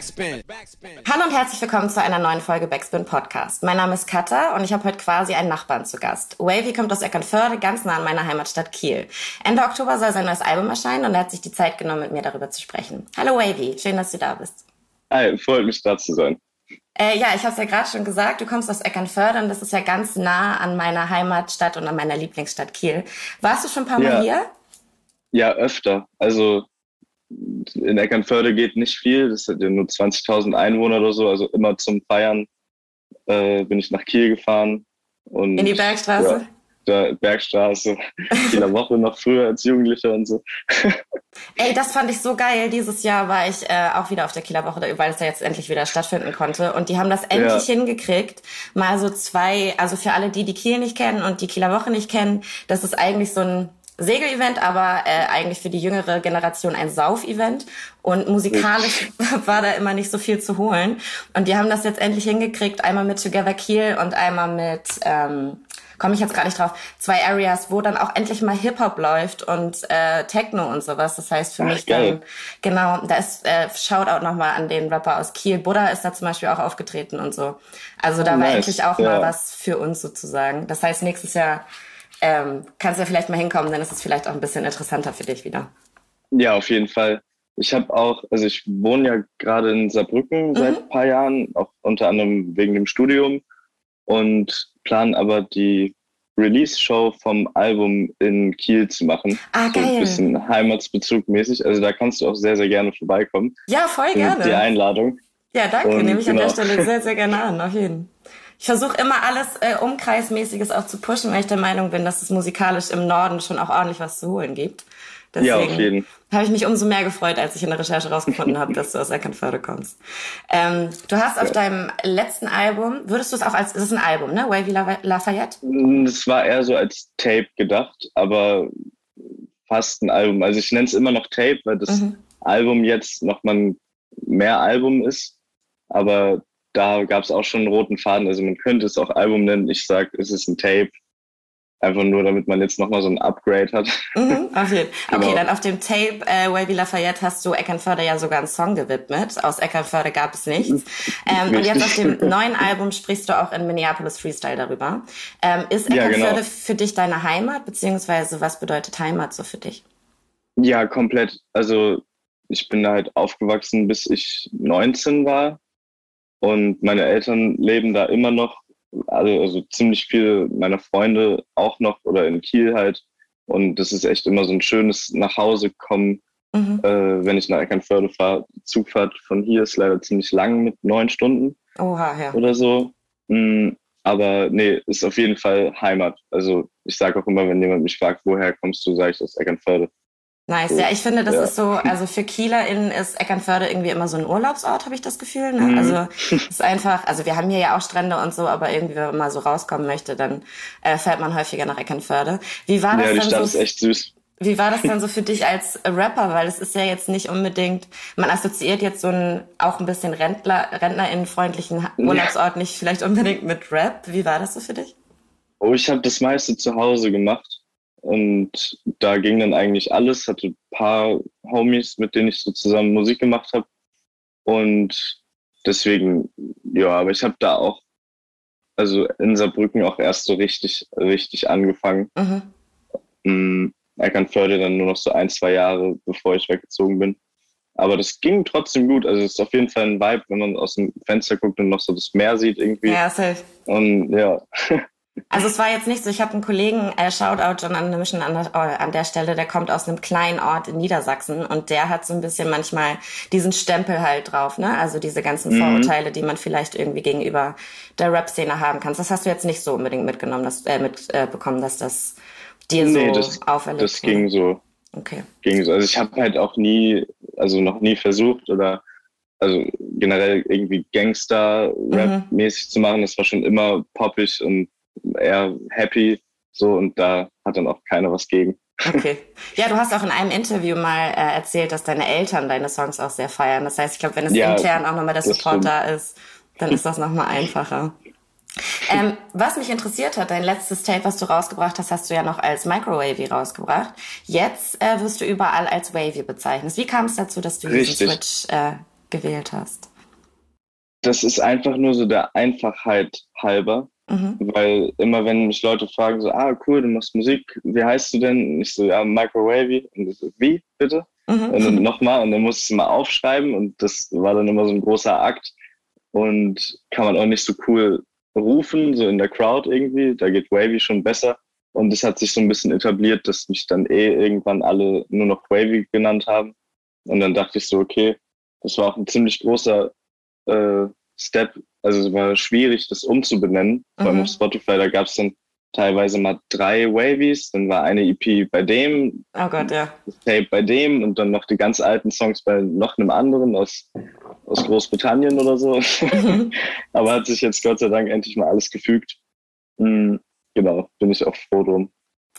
Backspin. Hallo und herzlich willkommen zu einer neuen Folge Backspin Podcast. Mein Name ist Katha und ich habe heute quasi einen Nachbarn zu Gast. Wavy kommt aus Eckernförde, ganz nah an meiner Heimatstadt Kiel. Ende Oktober soll sein neues Album erscheinen und er hat sich die Zeit genommen, mit mir darüber zu sprechen. Hallo Wavy, schön, dass du da bist. Hi, freut mich da zu sein. Äh, ja, ich habe es ja gerade schon gesagt, du kommst aus Eckernförde und das ist ja ganz nah an meiner Heimatstadt und an meiner Lieblingsstadt Kiel. Warst du schon ein paar Mal ja. hier? Ja, öfter. Also in Eckernförde geht nicht viel, das hat ja nur 20.000 Einwohner oder so, also immer zum Feiern äh, bin ich nach Kiel gefahren. Und, in die Bergstraße? Ja, der Bergstraße, jeder Woche noch früher als Jugendlicher und so. Ey, das fand ich so geil. Dieses Jahr war ich äh, auch wieder auf der Kieler Woche, weil es ja jetzt endlich wieder stattfinden konnte. Und die haben das endlich ja. hingekriegt. Mal so zwei, also für alle, die die Kiel nicht kennen und die Kieler Woche nicht kennen, das ist eigentlich so ein Segelevent, aber äh, eigentlich für die jüngere Generation ein Sauf-Event. Und musikalisch war da immer nicht so viel zu holen. Und die haben das jetzt endlich hingekriegt, einmal mit Together Kiel und einmal mit, ähm, komme ich jetzt gar nicht drauf, zwei Areas, wo dann auch endlich mal Hip-Hop läuft und äh, Techno und sowas. Das heißt für Ach, mich geil. dann, genau, da ist äh, Shoutout nochmal an den Rapper aus Kiel. Buddha ist da zum Beispiel auch aufgetreten und so. Also da oh, war nice. endlich auch ja. mal was für uns sozusagen. Das heißt, nächstes Jahr ähm, kannst du ja vielleicht mal hinkommen, dann ist es vielleicht auch ein bisschen interessanter für dich wieder. Ja, auf jeden Fall. Ich habe auch, also ich wohne ja gerade in Saarbrücken mhm. seit ein paar Jahren, auch unter anderem wegen dem Studium und plan aber die Release-Show vom Album in Kiel zu machen. Ah, geil. So ein bisschen Heimatsbezug mäßig. Also da kannst du auch sehr, sehr gerne vorbeikommen. Ja, voll gerne. Die Einladung. Ja, danke. Und, Nehme ich genau. an der Stelle sehr, sehr gerne an, auf jeden Fall ich versuche immer alles äh, Umkreismäßiges auch zu pushen, weil ich der Meinung bin, dass es musikalisch im Norden schon auch ordentlich was zu holen gibt. Deswegen ja, auf jeden. Habe ich mich umso mehr gefreut, als ich in der Recherche rausgefunden habe, dass du aus Eckernförde kommst. Ähm, du hast auf deinem letzten Album, würdest du es auch als, das ist ein Album, ne? Wavy Lafayette? Es war eher so als Tape gedacht, aber fast ein Album. Also ich nenne es immer noch Tape, weil das mhm. Album jetzt noch mal mehr Album ist. Aber da gab es auch schon einen roten Faden. Also man könnte es auch Album nennen. Ich sage, es ist ein Tape. Einfach nur, damit man jetzt nochmal so ein Upgrade hat. Mhm, auf jeden. Genau. Okay, dann auf dem Tape äh, Wavy Lafayette hast du Eckernförde ja sogar einen Song gewidmet. Aus Eckernförde gab es nichts. Ähm, und jetzt auf dem neuen Album sprichst du auch in Minneapolis Freestyle darüber. Ähm, ist Eckernförde ja, genau. für dich deine Heimat? Beziehungsweise was bedeutet Heimat so für dich? Ja, komplett. Also ich bin da halt aufgewachsen, bis ich 19 war. Und meine Eltern leben da immer noch, also, also ziemlich viele meiner Freunde auch noch oder in Kiel halt. Und das ist echt immer so ein schönes Nachhausekommen, mhm. äh, wenn ich nach Eckernförde fahre. Zugfahrt von hier ist leider ziemlich lang mit neun Stunden Oha, ja. oder so. Mhm. Aber nee, ist auf jeden Fall Heimat. Also ich sage auch immer, wenn jemand mich fragt, woher kommst du, sage ich aus Eckernförde. Nice, ja, ich finde, das ja. ist so, also für KielerInnen ist Eckernförde irgendwie immer so ein Urlaubsort, habe ich das Gefühl. Ne? Mhm. Also ist einfach, also wir haben hier ja auch Strände und so, aber irgendwie, wenn man mal so rauskommen möchte, dann äh, fährt man häufiger nach Eckernförde. Wie war das ja, die Stadt so? ist echt süß. Wie war das dann so für dich als Rapper? Weil es ist ja jetzt nicht unbedingt, man assoziiert jetzt so einen auch ein bisschen Rentner, RentnerInnen-freundlichen Urlaubsort nicht vielleicht unbedingt mit Rap. Wie war das so für dich? Oh, ich habe das meiste zu Hause gemacht. Und da ging dann eigentlich alles, hatte ein paar Homies, mit denen ich so zusammen Musik gemacht habe. Und deswegen, ja, aber ich habe da auch, also in Saarbrücken auch erst so richtig, richtig angefangen. Mhm. Mm, Eckernförde dann nur noch so ein, zwei Jahre, bevor ich weggezogen bin. Aber das ging trotzdem gut. Also es ist auf jeden Fall ein Vibe, wenn man aus dem Fenster guckt und noch so das Meer sieht irgendwie. Ja, safe. Und ja. Also es war jetzt nicht so, ich habe einen Kollegen, äh, Shoutout John an, Mission an, der, äh, an der Stelle, der kommt aus einem kleinen Ort in Niedersachsen und der hat so ein bisschen manchmal diesen Stempel halt drauf, ne? Also diese ganzen mhm. Vorurteile, die man vielleicht irgendwie gegenüber der Rap-Szene haben kann. Das hast du jetzt nicht so unbedingt mitgenommen, dass, äh, mitbekommen, äh, dass das dir nee, so das, auferlegt Das ging so. Okay. Ging so. Also ich habe halt auch nie, also noch nie versucht oder also generell irgendwie Gangster-Rap-mäßig mhm. zu machen. Das war schon immer poppig und eher happy so und da hat dann auch keiner was gegen. Okay. Ja, du hast auch in einem Interview mal äh, erzählt, dass deine Eltern deine Songs auch sehr feiern. Das heißt, ich glaube, wenn es ja, intern auch nochmal der Support da ist, dann ist das nochmal einfacher. Ähm, was mich interessiert hat, dein letztes Tape, was du rausgebracht hast, hast du ja noch als Microwavy rausgebracht. Jetzt äh, wirst du überall als Wavy bezeichnet. Wie kam es dazu, dass du Richtig. diesen Switch äh, gewählt hast? Das ist einfach nur so der Einfachheit halber. Mhm. Weil immer, wenn mich Leute fragen, so, ah, cool, du machst Musik, wie heißt du denn? Und ich so, ja, Microwavy. Und ich so, wie, bitte? Mhm. Und dann nochmal, und dann musste ich es mal aufschreiben und das war dann immer so ein großer Akt und kann man auch nicht so cool rufen, so in der Crowd irgendwie. Da geht Wavy schon besser. Und es hat sich so ein bisschen etabliert, dass mich dann eh irgendwann alle nur noch Wavy genannt haben. Und dann dachte ich so, okay, das war auch ein ziemlich großer äh, Step. Also es war schwierig, das umzubenennen. Vor allem mhm. auf Spotify, da gab es dann teilweise mal drei Wavies, dann war eine EP bei dem, oh Gott, ja. das Tape bei dem und dann noch die ganz alten Songs bei noch einem anderen aus, aus Großbritannien oder so. Mhm. Aber hat sich jetzt Gott sei Dank endlich mal alles gefügt. Mhm, genau, bin ich auch froh drum.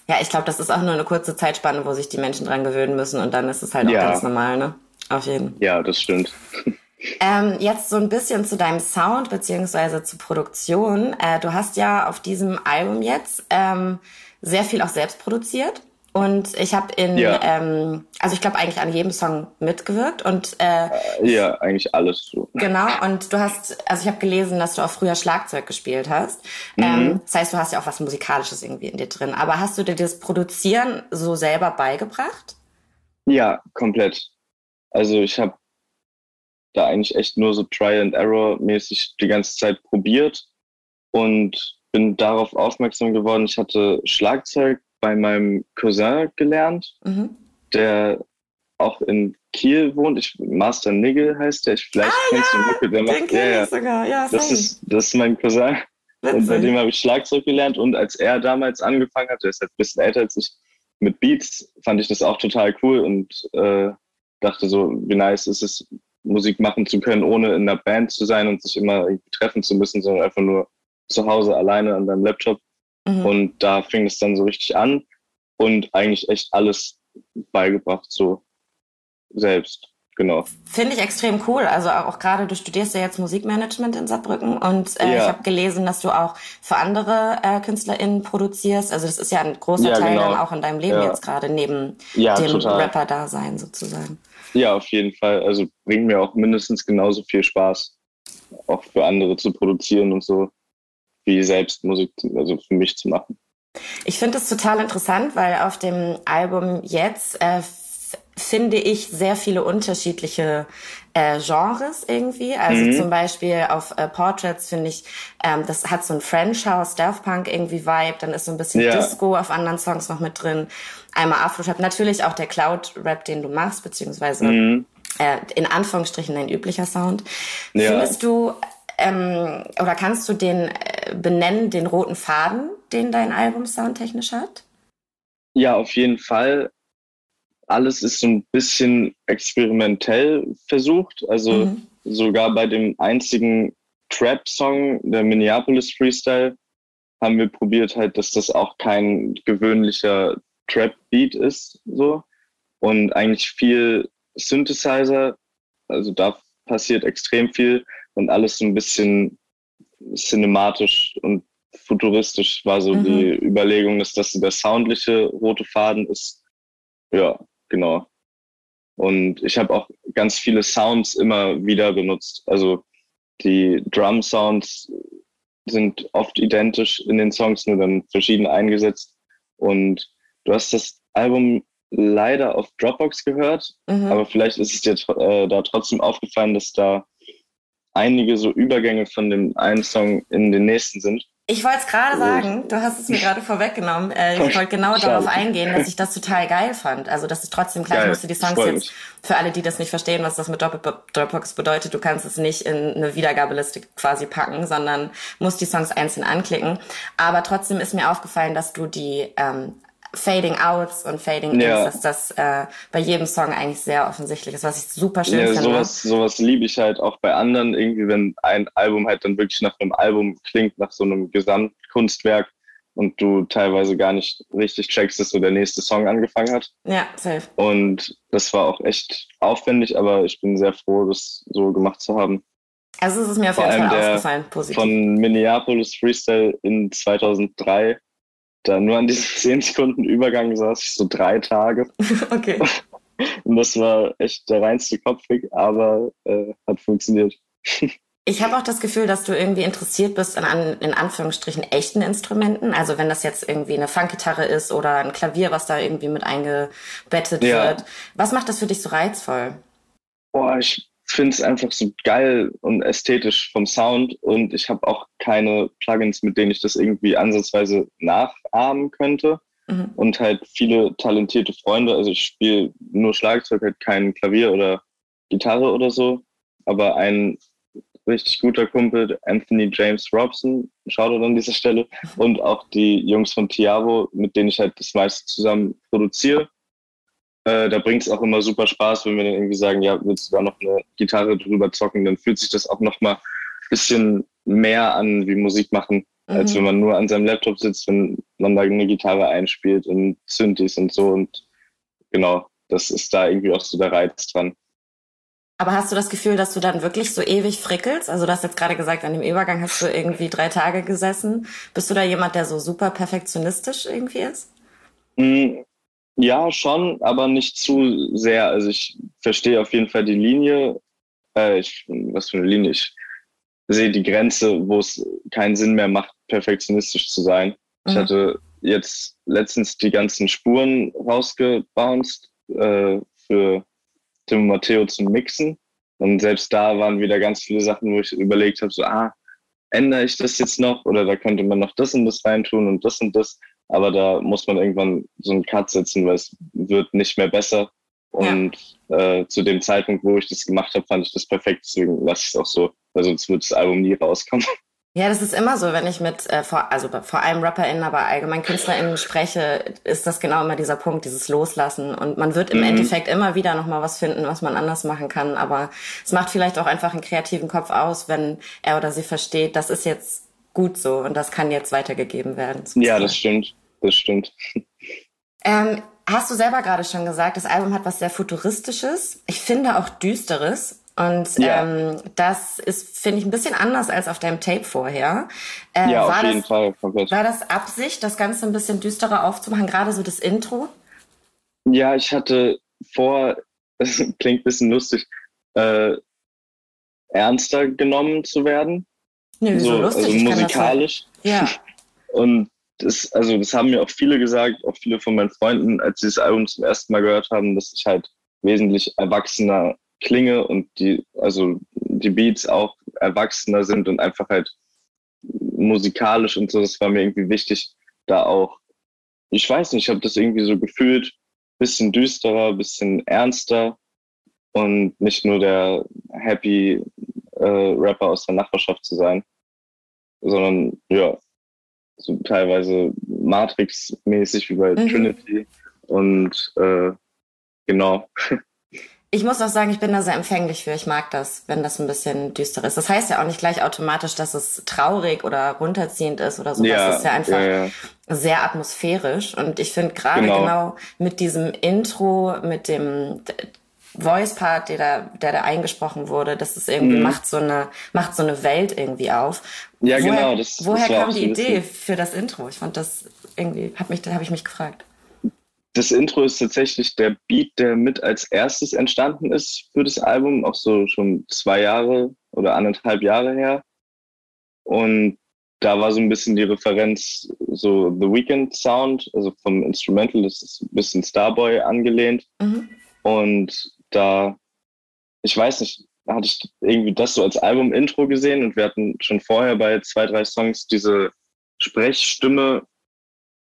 Ja, ich glaube, das ist auch nur eine kurze Zeitspanne, wo sich die Menschen dran gewöhnen müssen und dann ist es halt auch ja. ganz normal, ne? Auf jeden. Fall. Ja, das stimmt. Ähm, jetzt so ein bisschen zu deinem Sound beziehungsweise zur Produktion. Äh, du hast ja auf diesem Album jetzt ähm, sehr viel auch selbst produziert. Und ich habe in, ja. ähm, also ich glaube eigentlich an jedem Song mitgewirkt und äh, ja, eigentlich alles so. Genau. Und du hast, also ich habe gelesen, dass du auch früher Schlagzeug gespielt hast. Mhm. Ähm, das heißt, du hast ja auch was Musikalisches irgendwie in dir drin. Aber hast du dir das Produzieren so selber beigebracht? Ja, komplett. Also ich habe da eigentlich echt nur so Try and Error mäßig die ganze Zeit probiert und bin darauf aufmerksam geworden. Ich hatte Schlagzeug bei meinem Cousin gelernt, mhm. der auch in Kiel wohnt. Ich, Master Nigel heißt der. Ich, vielleicht ah, kennst ja, du Mucke, der macht. Ja, ja. Sogar. ja das, ist, das ist mein Cousin. Witzig. Und bei dem habe ich Schlagzeug gelernt. Und als er damals angefangen hat, der ist halt ein bisschen älter als ich, mit Beats, fand ich das auch total cool und äh, dachte so, wie nice ist es, Musik machen zu können, ohne in einer Band zu sein und sich immer treffen zu müssen, sondern einfach nur zu Hause alleine an deinem Laptop. Mhm. Und da fing es dann so richtig an und eigentlich echt alles beigebracht, so selbst. Genau. Finde ich extrem cool. Also auch gerade, du studierst ja jetzt Musikmanagement in Saarbrücken und äh, ja. ich habe gelesen, dass du auch für andere äh, KünstlerInnen produzierst. Also das ist ja ein großer ja, Teil genau. dann auch in deinem Leben ja. jetzt gerade, neben dem Rapper-Dasein sozusagen. Ja, auf jeden Fall. Also bringt mir auch mindestens genauso viel Spaß, auch für andere zu produzieren und so, wie selbst Musik, also für mich zu machen. Ich finde es total interessant, weil auf dem Album jetzt äh, finde ich sehr viele unterschiedliche äh, Genres irgendwie. Also mhm. zum Beispiel auf äh, Portraits finde ich, ähm, das hat so ein French House, Daft Punk irgendwie Vibe. Dann ist so ein bisschen ja. Disco auf anderen Songs noch mit drin. Einmal Afro-Trap. Natürlich auch der Cloud-Rap, den du machst, beziehungsweise mhm. äh, in Anführungsstrichen dein üblicher Sound. Ja. Findest du ähm, oder kannst du den äh, benennen, den roten Faden, den dein Album soundtechnisch hat? Ja, auf jeden Fall alles ist so ein bisschen experimentell versucht. Also mhm. sogar bei dem einzigen Trap-Song, der Minneapolis Freestyle, haben wir probiert halt, dass das auch kein gewöhnlicher Trap-Beat ist, so. Und eigentlich viel Synthesizer, also da passiert extrem viel und alles so ein bisschen cinematisch und futuristisch war so mhm. die Überlegung, dass das der soundliche rote Faden ist. Ja, genau. Und ich habe auch ganz viele Sounds immer wieder benutzt. Also die Drum-Sounds sind oft identisch in den Songs, nur dann verschieden eingesetzt. Und du hast das Album leider auf Dropbox gehört, mhm. aber vielleicht ist es dir äh, da trotzdem aufgefallen, dass da einige so Übergänge von dem einen Song in den nächsten sind. Ich wollte es gerade sagen, du hast es mir gerade vorweggenommen. Äh, ich wollte genau darauf eingehen, dass ich das total geil fand. Also, dass es trotzdem klar, ich musste die Songs jetzt, für alle, die das nicht verstehen, was das mit Dropbox bedeutet, du kannst es nicht in eine Wiedergabeliste quasi packen, sondern musst die Songs einzeln anklicken. Aber trotzdem ist mir aufgefallen, dass du die ähm, Fading Outs und Fading ja. Ins, dass das äh, bei jedem Song eigentlich sehr offensichtlich ist, was ich super schön ja, finde. Sowas, sowas liebe ich halt auch bei anderen, irgendwie, wenn ein Album halt dann wirklich nach einem Album klingt, nach so einem Gesamtkunstwerk und du teilweise gar nicht richtig checkst, dass so der nächste Song angefangen hat. Ja, safe. Und das war auch echt aufwendig, aber ich bin sehr froh, das so gemacht zu haben. Also es ist mir auf jeden Fall aufgefallen, positiv. Von Minneapolis Freestyle in 2003 da nur an diesem 10 Sekunden Übergang saß ich so drei Tage. okay. Und das war echt der reinste Kopfweg, aber äh, hat funktioniert. Ich habe auch das Gefühl, dass du irgendwie interessiert bist an, an, in Anführungsstrichen echten Instrumenten. Also wenn das jetzt irgendwie eine Funkgitarre ist oder ein Klavier, was da irgendwie mit eingebettet ja. wird. Was macht das für dich so reizvoll? Boah, ich finde es einfach so geil und ästhetisch vom Sound und ich habe auch keine Plugins, mit denen ich das irgendwie ansatzweise nachahmen könnte. Mhm. Und halt viele talentierte Freunde. Also ich spiele nur Schlagzeug, halt kein Klavier oder Gitarre oder so. Aber ein richtig guter Kumpel, Anthony James Robson, schaut an dieser Stelle, und auch die Jungs von Tiavo, mit denen ich halt das meiste zusammen produziere. Äh, da bringt es auch immer super Spaß, wenn wir dann irgendwie sagen, ja, willst du da noch eine Gitarre drüber zocken, dann fühlt sich das auch nochmal ein bisschen mehr an wie Musik machen, mhm. als wenn man nur an seinem Laptop sitzt, wenn man da eine Gitarre einspielt und Synthes und so. Und genau, das ist da irgendwie auch so der Reiz dran. Aber hast du das Gefühl, dass du dann wirklich so ewig frickelst? Also du hast jetzt gerade gesagt, an dem Übergang hast du irgendwie drei Tage gesessen. Bist du da jemand, der so super perfektionistisch irgendwie ist? Mm, ja, schon, aber nicht zu sehr. Also ich verstehe auf jeden Fall die Linie. Äh, ich, was für eine Linie? Ich sehe die Grenze, wo es keinen Sinn mehr macht, perfektionistisch zu sein. Mhm. Ich hatte jetzt letztens die ganzen Spuren rausgebounced äh, für Tim und Matteo zum Mixen. Und selbst da waren wieder ganz viele Sachen, wo ich überlegt habe, so, ah, ändere ich das jetzt noch oder da könnte man noch das und das reintun und das und das. Aber da muss man irgendwann so einen Cut setzen, weil es wird nicht mehr besser. Und ja. äh, zu dem Zeitpunkt, wo ich das gemacht habe, fand ich das perfekt. Deswegen lasse ich es auch so, weil sonst wird das Album nie rauskommen. Ja, das ist immer so, wenn ich mit, äh, vor, also vor allem RapperInnen, aber allgemein KünstlerInnen spreche, ist das genau immer dieser Punkt, dieses Loslassen. Und man wird im mhm. Endeffekt immer wieder nochmal was finden, was man anders machen kann. Aber es macht vielleicht auch einfach einen kreativen Kopf aus, wenn er oder sie versteht, das ist jetzt gut so und das kann jetzt weitergegeben werden. Ja, das stimmt. Das stimmt. Ähm, hast du selber gerade schon gesagt, das Album hat was sehr Futuristisches. Ich finde auch Düsteres. Und ja. ähm, das ist, finde ich, ein bisschen anders als auf deinem Tape vorher. Äh, ja, auf jeden das, Fall. Komplett. War das Absicht, das Ganze ein bisschen düsterer aufzumachen, gerade so das Intro? Ja, ich hatte vor, das klingt ein bisschen lustig, äh, ernster genommen zu werden. Nö, so, so lustig. Also musikalisch. Ja. Und das, also das haben mir auch viele gesagt, auch viele von meinen Freunden, als sie das Album zum ersten Mal gehört haben, dass ich halt wesentlich erwachsener klinge und die, also die Beats auch erwachsener sind und einfach halt musikalisch und so. Das war mir irgendwie wichtig, da auch, ich weiß nicht, ich habe das irgendwie so gefühlt, bisschen düsterer, bisschen ernster und nicht nur der happy äh, Rapper aus der Nachbarschaft zu sein, sondern ja, so teilweise Matrix-mäßig wie bei mhm. Trinity und äh, genau. Ich muss auch sagen, ich bin da sehr empfänglich für. Ich mag das, wenn das ein bisschen düster ist. Das heißt ja auch nicht gleich automatisch, dass es traurig oder runterziehend ist oder so. Ja, das ist ja einfach ja, ja. sehr atmosphärisch. Und ich finde gerade genau. genau. mit diesem Intro, mit dem Voice-Part, der da, der da eingesprochen wurde, das ist irgendwie mhm. macht so eine macht so eine Welt irgendwie auf. Ja, woher, genau. Das, woher das kam die Idee für das Intro? Ich fand das irgendwie, hab mich, da habe ich mich gefragt das Intro ist tatsächlich der Beat, der mit als erstes entstanden ist für das Album, auch so schon zwei Jahre oder anderthalb Jahre her. Und da war so ein bisschen die Referenz, so The Weekend Sound, also vom Instrumental, das ist ein bisschen Starboy angelehnt. Mhm. Und da, ich weiß nicht, da hatte ich irgendwie das so als Album-Intro gesehen und wir hatten schon vorher bei zwei, drei Songs diese Sprechstimme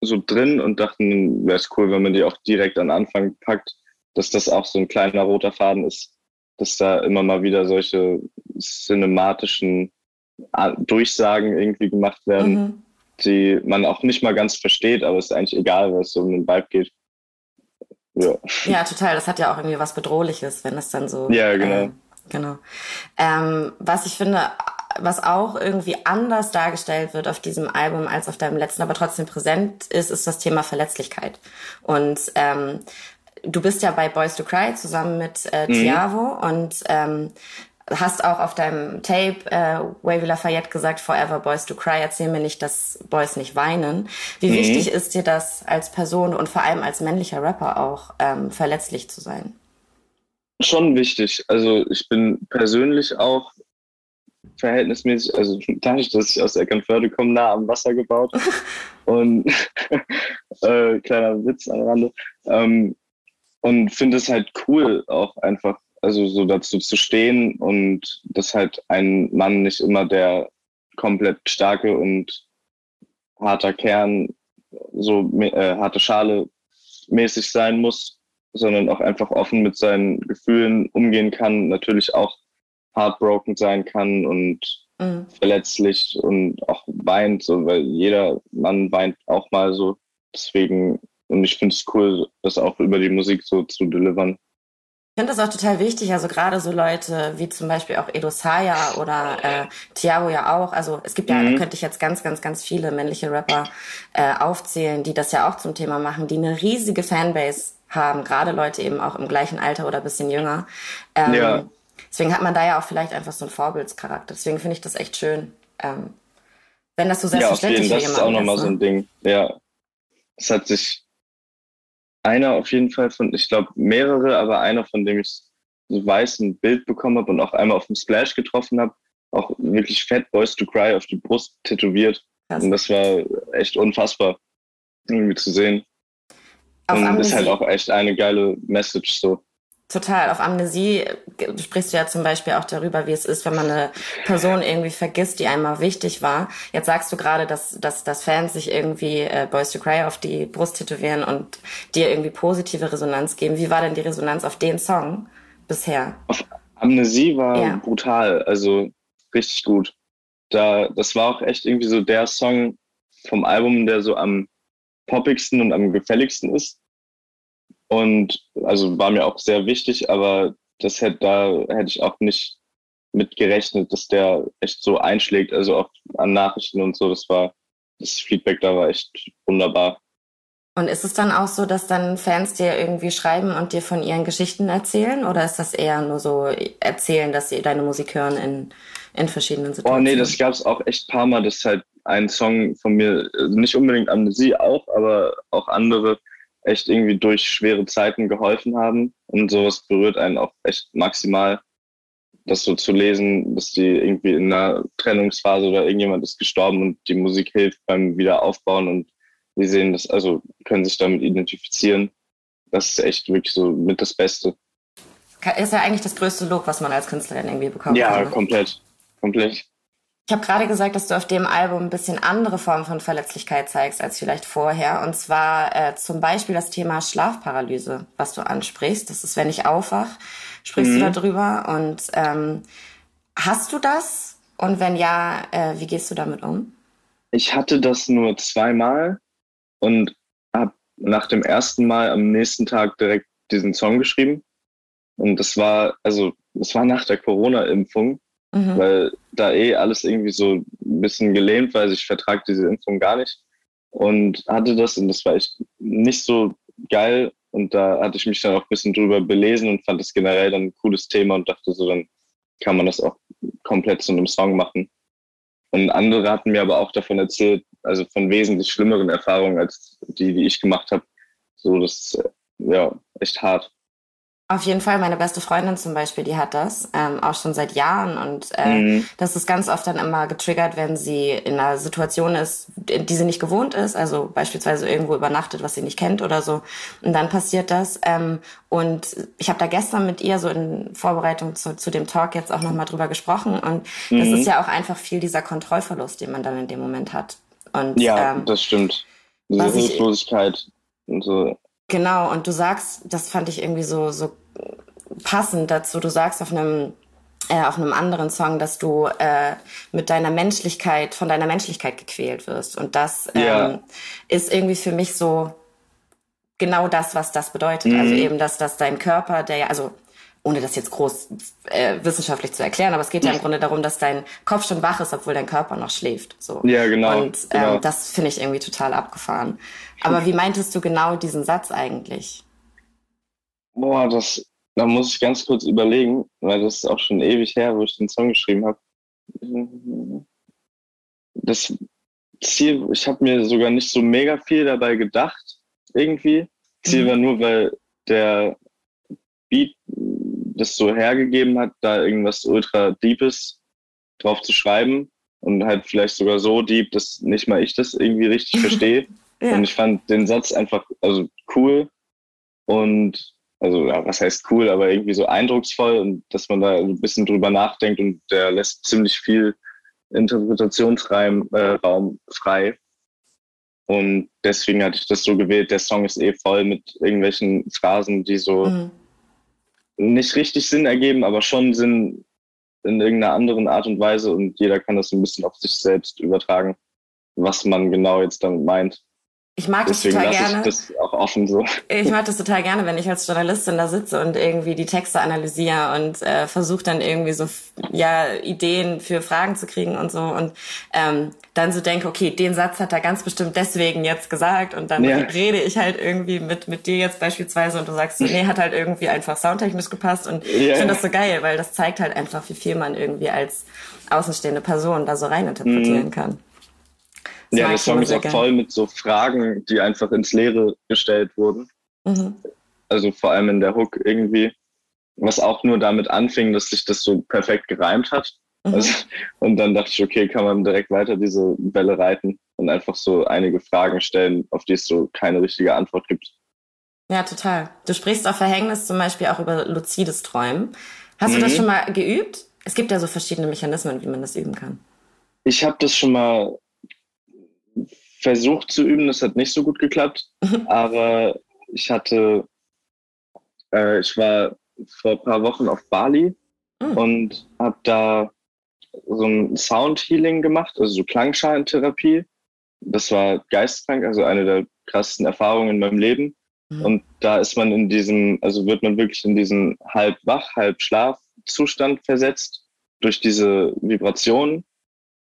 so drin und dachten, wäre es cool, wenn man die auch direkt an Anfang packt, dass das auch so ein kleiner roter Faden ist, dass da immer mal wieder solche cinematischen Durchsagen irgendwie gemacht werden, mhm. die man auch nicht mal ganz versteht, aber es ist eigentlich egal, weil es so um den Vibe geht. Ja. ja, total. Das hat ja auch irgendwie was Bedrohliches, wenn es dann so. Ja, genau. Ähm, genau. Ähm, was ich finde, was auch irgendwie anders dargestellt wird auf diesem Album als auf deinem letzten, aber trotzdem präsent ist, ist das Thema Verletzlichkeit. Und ähm, du bist ja bei Boys to Cry zusammen mit äh. Tiavo mhm. und ähm, hast auch auf deinem Tape äh, Wavy Lafayette gesagt, Forever Boys to Cry, erzähl mir nicht, dass Boys nicht weinen. Wie mhm. wichtig ist dir das als Person und vor allem als männlicher Rapper auch, ähm, verletzlich zu sein? schon wichtig. Also ich bin persönlich auch verhältnismäßig, also dadurch, dass ich aus Eckernförde komme, nah am Wasser gebaut. und äh, kleiner Witz am Rande. Ähm, und finde es halt cool, auch einfach, also so dazu zu stehen und dass halt ein Mann nicht immer der komplett starke und harter Kern, so äh, harte Schale mäßig sein muss, sondern auch einfach offen mit seinen Gefühlen umgehen kann, natürlich auch heartbroken sein kann und mhm. verletzlich und auch weint, so, weil jeder Mann weint auch mal so. Deswegen, und ich finde es cool, das auch über die Musik so zu delivern. Ich finde das auch total wichtig, also gerade so Leute wie zum Beispiel auch Edo Saya oder äh, Thiago ja auch. Also es gibt ja, mhm. da könnte ich jetzt ganz, ganz, ganz viele männliche Rapper äh, aufzählen, die das ja auch zum Thema machen, die eine riesige Fanbase haben, gerade Leute eben auch im gleichen Alter oder bisschen jünger. Ähm, ja. Deswegen hat man da ja auch vielleicht einfach so einen Vorbildscharakter. Deswegen finde ich das echt schön. Ähm, wenn das so selbstverständlich ja, auf jeden, das ist auch nochmal ne? so ein Ding. Ja, es hat sich einer auf jeden Fall von, ich glaube mehrere, aber einer, von dem ich so weiß ein Bild bekommen habe und auch einmal auf dem Splash getroffen habe, auch wirklich Fat Boys to Cry auf die Brust tätowiert. Krass. Und das war echt unfassbar, irgendwie zu sehen. Auf und Amnesie. ist halt auch echt eine geile Message so. Total. Auf Amnesie sprichst du ja zum Beispiel auch darüber, wie es ist, wenn man eine Person irgendwie vergisst, die einmal wichtig war. Jetzt sagst du gerade, dass, dass, dass Fans sich irgendwie äh, Boys to Cry auf die Brust tätowieren und dir irgendwie positive Resonanz geben. Wie war denn die Resonanz auf den Song bisher? Auf Amnesie war ja. brutal, also richtig gut. Da, das war auch echt irgendwie so der Song vom Album, der so am poppigsten und am gefälligsten ist. Und also war mir auch sehr wichtig, aber das hätte, da hätte ich auch nicht mit gerechnet, dass der echt so einschlägt, also auch an Nachrichten und so. Das war, das Feedback da war echt wunderbar. Und ist es dann auch so, dass dann Fans dir irgendwie schreiben und dir von ihren Geschichten erzählen? Oder ist das eher nur so erzählen, dass sie deine Musik hören in, in verschiedenen Situationen? Oh nee, das gab es auch echt paar Mal, dass halt ein Song von mir, also nicht unbedingt Amnesie auch, aber auch andere echt irgendwie durch schwere Zeiten geholfen haben. Und sowas berührt einen auch echt maximal, das so zu lesen, dass die irgendwie in einer Trennungsphase oder irgendjemand ist gestorben und die Musik hilft beim Wiederaufbauen und die sehen das, also können sich damit identifizieren. Das ist echt wirklich so mit das Beste. Ist ja eigentlich das größte Lob, was man als Künstlerin irgendwie bekommt. Ja, kann, ne? komplett. Komplett. Ich habe gerade gesagt, dass du auf dem Album ein bisschen andere Formen von Verletzlichkeit zeigst als vielleicht vorher. Und zwar äh, zum Beispiel das Thema Schlafparalyse, was du ansprichst. Das ist, wenn ich aufwach, sprichst mhm. du darüber. Und ähm, hast du das? Und wenn ja, äh, wie gehst du damit um? Ich hatte das nur zweimal und habe nach dem ersten Mal am nächsten Tag direkt diesen Song geschrieben. Und das war, also, das war nach der Corona-Impfung mhm. weil da eh alles irgendwie so ein bisschen gelähmt war. Also ich vertrage diese Impfung gar nicht und hatte das und das war echt nicht so geil. Und da hatte ich mich dann auch ein bisschen drüber belesen und fand das generell dann ein cooles Thema und dachte so, dann kann man das auch komplett zu einem Song machen. Und andere hatten mir aber auch davon erzählt, also von wesentlich schlimmeren Erfahrungen als die, die ich gemacht habe. So, das ist ja echt hart. Auf jeden Fall, meine beste Freundin zum Beispiel, die hat das ähm, auch schon seit Jahren und äh, mhm. das ist ganz oft dann immer getriggert, wenn sie in einer Situation ist, die sie nicht gewohnt ist, also beispielsweise irgendwo übernachtet, was sie nicht kennt oder so. Und dann passiert das. Ähm, und ich habe da gestern mit ihr so in Vorbereitung zu, zu dem Talk jetzt auch nochmal drüber gesprochen und mhm. das ist ja auch einfach viel dieser Kontrollverlust, den man dann in dem Moment hat. Und, ja, ähm, das stimmt. Diese Hilflosigkeit und so. Genau, und du sagst, das fand ich irgendwie so, so passend dazu, du sagst auf einem äh, auf einem anderen Song, dass du äh, mit deiner Menschlichkeit, von deiner Menschlichkeit gequält wirst. Und das ähm, ist irgendwie für mich so genau das, was das bedeutet. Also mhm. Also eben, dass, dass dein Körper, der ja, also ohne das jetzt groß äh, wissenschaftlich zu erklären, aber es geht ja im Grunde darum, dass dein Kopf schon wach ist, obwohl dein Körper noch schläft. So. Ja, genau. Und ähm, genau. das finde ich irgendwie total abgefahren. Aber wie meintest du genau diesen Satz eigentlich? Boah, das, da muss ich ganz kurz überlegen, weil das ist auch schon ewig her, wo ich den Song geschrieben habe. Das Ziel, ich habe mir sogar nicht so mega viel dabei gedacht, irgendwie. Ziel mhm. war nur, weil der Beat das so hergegeben hat, da irgendwas ultra Deepes drauf zu schreiben und halt vielleicht sogar so deep, dass nicht mal ich das irgendwie richtig verstehe. Ja. Und ich fand den Satz einfach also cool und also ja, was heißt cool, aber irgendwie so eindrucksvoll und dass man da ein bisschen drüber nachdenkt und der lässt ziemlich viel Interpretationsraum äh, Raum frei. Und deswegen hatte ich das so gewählt. Der Song ist eh voll mit irgendwelchen Phrasen, die so mhm. nicht richtig Sinn ergeben, aber schon Sinn in irgendeiner anderen Art und Weise. Und jeder kann das ein bisschen auf sich selbst übertragen, was man genau jetzt damit meint. Ich mag Deswegen das total gerne. Ich das auch offen so. Ich mag das total gerne, wenn ich als Journalistin da sitze und irgendwie die Texte analysiere und äh, versuche dann irgendwie so ja Ideen für Fragen zu kriegen und so und ähm, dann so denke, okay, den Satz hat er ganz bestimmt deswegen jetzt gesagt und dann ja. rede ich halt irgendwie mit mit dir jetzt beispielsweise und du sagst so, nee, hat halt irgendwie einfach soundtechnisch gepasst und ja. ich finde das so geil, weil das zeigt halt einfach, wie viel man irgendwie als außenstehende Person da so reininterpretieren mhm. kann. Ja, der Song ist auch gern. voll mit so Fragen, die einfach ins Leere gestellt wurden. Mhm. Also vor allem in der Hook irgendwie. Was auch nur damit anfing, dass sich das so perfekt gereimt hat. Mhm. Also, und dann dachte ich, okay, kann man direkt weiter diese Welle reiten und einfach so einige Fragen stellen, auf die es so keine richtige Antwort gibt. Ja, total. Du sprichst auf Verhängnis zum Beispiel auch über luzides Träumen. Hast mhm. du das mhm. schon mal geübt? Es gibt ja so verschiedene Mechanismen, wie man das üben kann. Ich habe das schon mal versucht zu üben, das hat nicht so gut geklappt. aber ich hatte, äh, ich war vor ein paar Wochen auf Bali mhm. und habe da so ein Sound Healing gemacht, also so Klangschalentherapie. Das war geistkrank, also eine der krassesten Erfahrungen in meinem Leben. Mhm. Und da ist man in diesem, also wird man wirklich in diesen halb wach, halb Schlafzustand versetzt durch diese Vibrationen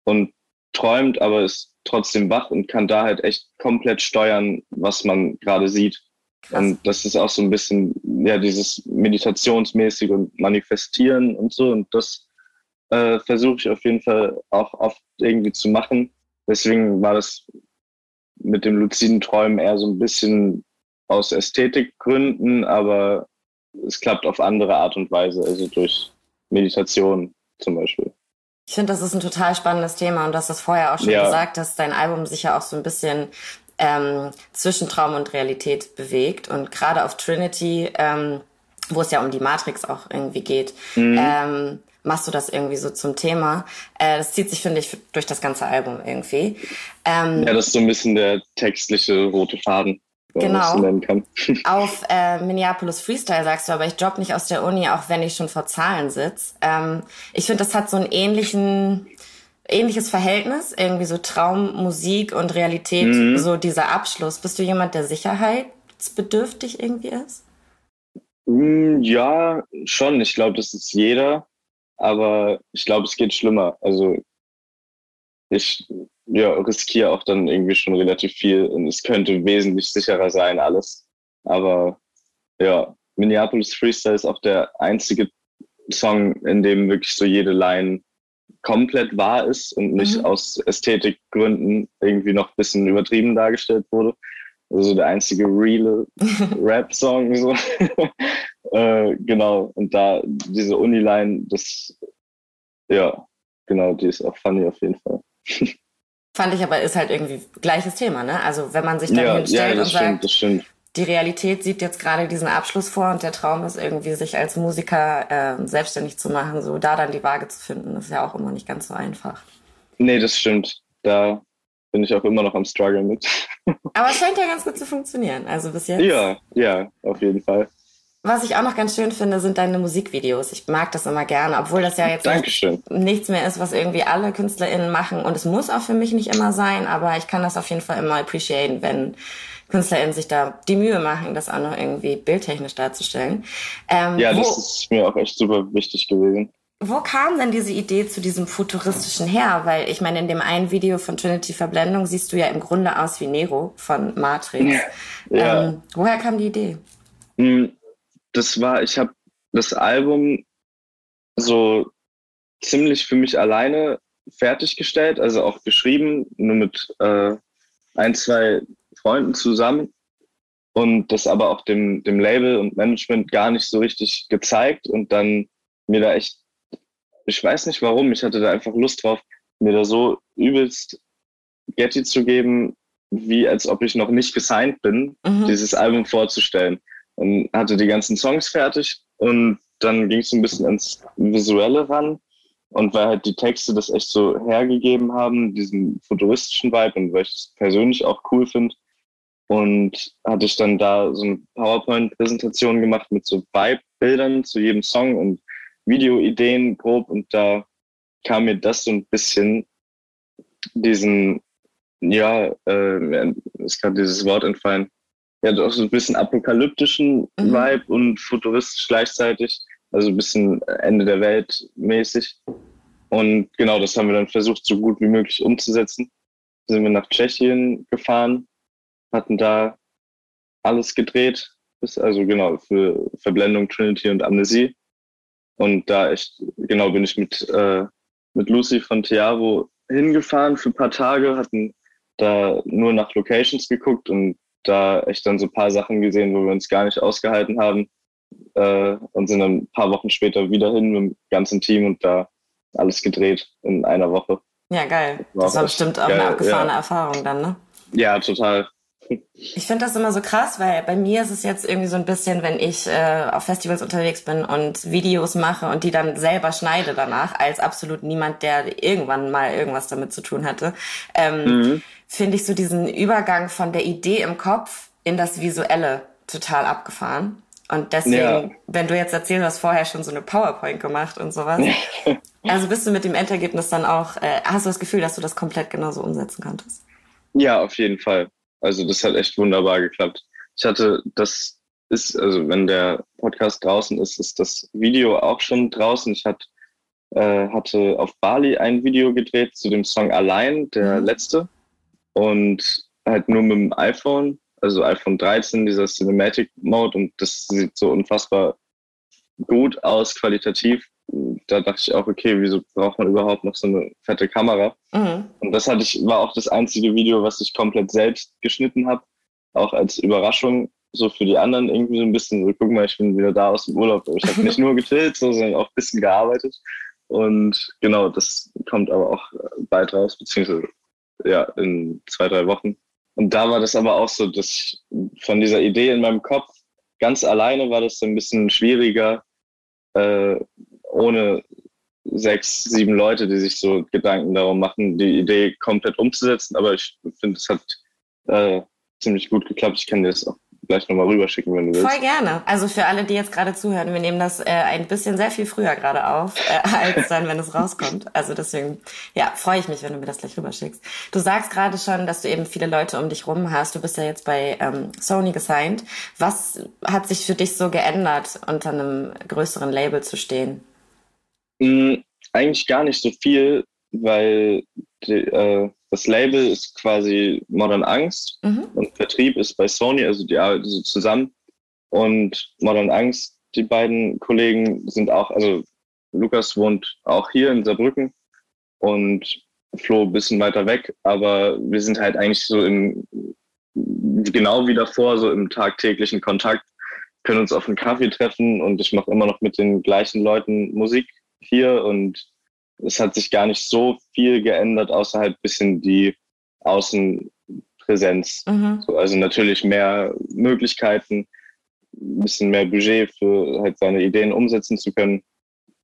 und träumt, aber ist trotzdem wach und kann da halt echt komplett steuern, was man gerade sieht. Krass. Und das ist auch so ein bisschen, ja, dieses Meditationsmäßige und Manifestieren und so. Und das äh, versuche ich auf jeden Fall auch oft irgendwie zu machen. Deswegen war das mit dem luziden Träumen eher so ein bisschen aus Ästhetikgründen, aber es klappt auf andere Art und Weise, also durch Meditation zum Beispiel. Ich finde, das ist ein total spannendes Thema und du hast das vorher auch schon ja. gesagt, dass dein Album sich ja auch so ein bisschen ähm, zwischen Traum und Realität bewegt. Und gerade auf Trinity, ähm, wo es ja um die Matrix auch irgendwie geht, mhm. ähm, machst du das irgendwie so zum Thema. Äh, das zieht sich, finde ich, durch das ganze Album irgendwie. Ähm, ja, das ist so ein bisschen der textliche rote Faden genau. nennen kann. Auf äh, Minneapolis Freestyle sagst du, aber ich job nicht aus der Uni, auch wenn ich schon vor Zahlen sitze. Ähm, ich finde, das hat so einen ähnlichen ähnliches Verhältnis, irgendwie so Traum, Musik und Realität, mhm. so dieser Abschluss. Bist du jemand, der sicherheitsbedürftig irgendwie ist? Mm, ja, schon. Ich glaube, das ist jeder. Aber ich glaube, es geht schlimmer. Also ich ja, riskiere auch dann irgendwie schon relativ viel und es könnte wesentlich sicherer sein, alles. Aber ja, Minneapolis Freestyle ist auch der einzige Song, in dem wirklich so jede Line komplett wahr ist und nicht mhm. aus Ästhetikgründen irgendwie noch ein bisschen übertrieben dargestellt wurde. Also der einzige real Rap-Song. So. äh, genau. Und da diese Uni-Line, das, ja, genau, die ist auch funny auf jeden Fall. Fand ich aber ist halt irgendwie gleiches Thema, ne? Also wenn man sich dann ja, hinstellt ja, und stimmt, sagt, die Realität sieht jetzt gerade diesen Abschluss vor und der Traum ist irgendwie, sich als Musiker äh, selbstständig zu machen, so da dann die Waage zu finden, ist ja auch immer nicht ganz so einfach. Nee, das stimmt. Da bin ich auch immer noch am Struggle mit. Aber es scheint ja ganz gut zu funktionieren, also bis jetzt. Ja, ja, auf jeden Fall. Was ich auch noch ganz schön finde, sind deine Musikvideos. Ich mag das immer gerne, obwohl das ja jetzt nichts mehr ist, was irgendwie alle KünstlerInnen machen. Und es muss auch für mich nicht immer sein, aber ich kann das auf jeden Fall immer appreciaten, wenn KünstlerInnen sich da die Mühe machen, das auch noch irgendwie bildtechnisch darzustellen. Ähm, ja, das ist mir auch echt super wichtig gewesen. Wo kam denn diese Idee zu diesem futuristischen her? Weil ich meine, in dem einen Video von Trinity Verblendung siehst du ja im Grunde aus wie Nero von Matrix. Ja. Ähm, woher kam die Idee? Das war, ich habe das Album so ziemlich für mich alleine fertiggestellt, also auch geschrieben, nur mit äh, ein, zwei Freunden zusammen. und das aber auch dem, dem Label und Management gar nicht so richtig gezeigt und dann mir da echt, ich weiß nicht warum, ich hatte da einfach Lust drauf, mir da so übelst Getty zu geben, wie als ob ich noch nicht gesigned bin, mhm. dieses Album vorzustellen. Und hatte die ganzen Songs fertig und dann ging es ein bisschen ins Visuelle ran. Und weil halt die Texte das echt so hergegeben haben, diesen futuristischen Vibe und weil ich es persönlich auch cool finde. Und hatte ich dann da so eine PowerPoint-Präsentation gemacht mit so Vibe-Bildern zu jedem Song und Videoideen grob. Und da kam mir das so ein bisschen diesen, ja, äh, ist gerade dieses Wort entfallen, ja, doch so ein bisschen apokalyptischen mhm. Vibe und futuristisch gleichzeitig. Also ein bisschen Ende der Welt mäßig. Und genau, das haben wir dann versucht, so gut wie möglich umzusetzen. Sind wir nach Tschechien gefahren, hatten da alles gedreht, bis, also genau, für Verblendung, Trinity und Amnesie. Und da echt, genau, bin ich mit, äh, mit Lucy von Tiavo hingefahren für ein paar Tage, hatten da nur nach Locations geguckt und da echt dann so ein paar Sachen gesehen, wo wir uns gar nicht ausgehalten haben äh, und sind dann ein paar Wochen später wieder hin mit dem ganzen Team und da alles gedreht in einer Woche. Ja, geil. Das war, das war bestimmt auch geil, eine abgefahrene ja. Erfahrung dann, ne? Ja, total. Ich finde das immer so krass, weil bei mir ist es jetzt irgendwie so ein bisschen, wenn ich äh, auf Festivals unterwegs bin und Videos mache und die dann selber schneide danach, als absolut niemand, der irgendwann mal irgendwas damit zu tun hatte, ähm, mhm. finde ich so diesen Übergang von der Idee im Kopf in das Visuelle total abgefahren. Und deswegen, ja. wenn du jetzt erzählst, du hast vorher schon so eine PowerPoint gemacht und sowas. also bist du mit dem Endergebnis dann auch, äh, hast du das Gefühl, dass du das komplett genauso umsetzen konntest? Ja, auf jeden Fall. Also das hat echt wunderbar geklappt. Ich hatte, das ist, also wenn der Podcast draußen ist, ist das Video auch schon draußen. Ich hatte, äh, hatte auf Bali ein Video gedreht zu dem Song Allein, der mhm. letzte. Und halt nur mit dem iPhone also iPhone 13, dieser Cinematic Mode und das sieht so unfassbar gut aus, qualitativ. Da dachte ich auch, okay, wieso braucht man überhaupt noch so eine fette Kamera? Mhm. Und das hatte ich, war auch das einzige Video, was ich komplett selbst geschnitten habe, auch als Überraschung, so für die anderen irgendwie so ein bisschen, so, guck mal, ich bin wieder da aus dem Urlaub. Ich habe nicht nur gechillt, so, sondern auch ein bisschen gearbeitet. Und genau, das kommt aber auch bald raus, beziehungsweise ja, in zwei, drei Wochen. Und da war das aber auch so, dass ich von dieser Idee in meinem Kopf ganz alleine war das so ein bisschen schwieriger, äh, ohne sechs, sieben Leute, die sich so Gedanken darum machen, die Idee komplett umzusetzen. Aber ich finde, es hat äh, ziemlich gut geklappt. Ich kann dir das auch gleich nochmal rüberschicken, wenn du willst. Voll gerne. Also für alle, die jetzt gerade zuhören, wir nehmen das äh, ein bisschen sehr viel früher gerade auf, äh, als dann, wenn es rauskommt. Also deswegen, ja, freue ich mich, wenn du mir das gleich rüberschickst. Du sagst gerade schon, dass du eben viele Leute um dich rum hast. Du bist ja jetzt bei ähm, Sony gesigned. Was hat sich für dich so geändert, unter einem größeren Label zu stehen? Mhm, eigentlich gar nicht so viel, weil die, äh, das Label ist quasi Modern Angst mhm. und Vertrieb ist bei Sony, also die arbeiten so zusammen. Und Modern Angst, die beiden Kollegen sind auch, also Lukas wohnt auch hier in Saarbrücken und Flo ein bisschen weiter weg, aber wir sind halt eigentlich so im, genau wie davor, so im tagtäglichen Kontakt, können uns auf einen Kaffee treffen und ich mache immer noch mit den gleichen Leuten Musik hier und es hat sich gar nicht so viel geändert, außer halt ein bisschen die Außenpräsenz. Mhm. So, also natürlich mehr Möglichkeiten, ein bisschen mehr Budget für halt seine Ideen umsetzen zu können.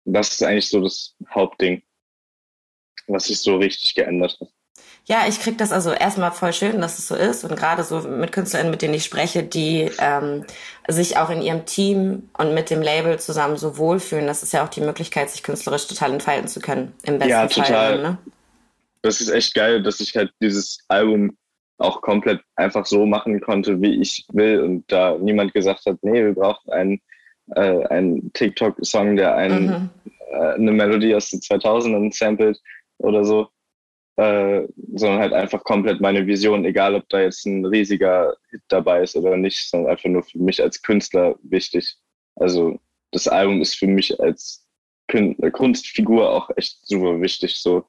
Das ist eigentlich so das Hauptding, was sich so richtig geändert hat. Ja, ich krieg das also erstmal voll schön, dass es so ist und gerade so mit KünstlerInnen, mit denen ich spreche, die ähm, sich auch in ihrem Team und mit dem Label zusammen so wohlfühlen, das ist ja auch die Möglichkeit, sich künstlerisch total entfalten zu können. Im besten ja, total. Fall. Ne? Das ist echt geil, dass ich halt dieses Album auch komplett einfach so machen konnte, wie ich will und da niemand gesagt hat, nee, wir brauchen einen, äh, einen TikTok-Song, der einen, mhm. äh, eine Melodie aus den 2000ern samplet oder so äh, sondern halt einfach komplett meine Vision, egal ob da jetzt ein riesiger Hit dabei ist oder nicht, sondern einfach nur für mich als Künstler wichtig. Also das Album ist für mich als Kunstfigur auch echt super wichtig. So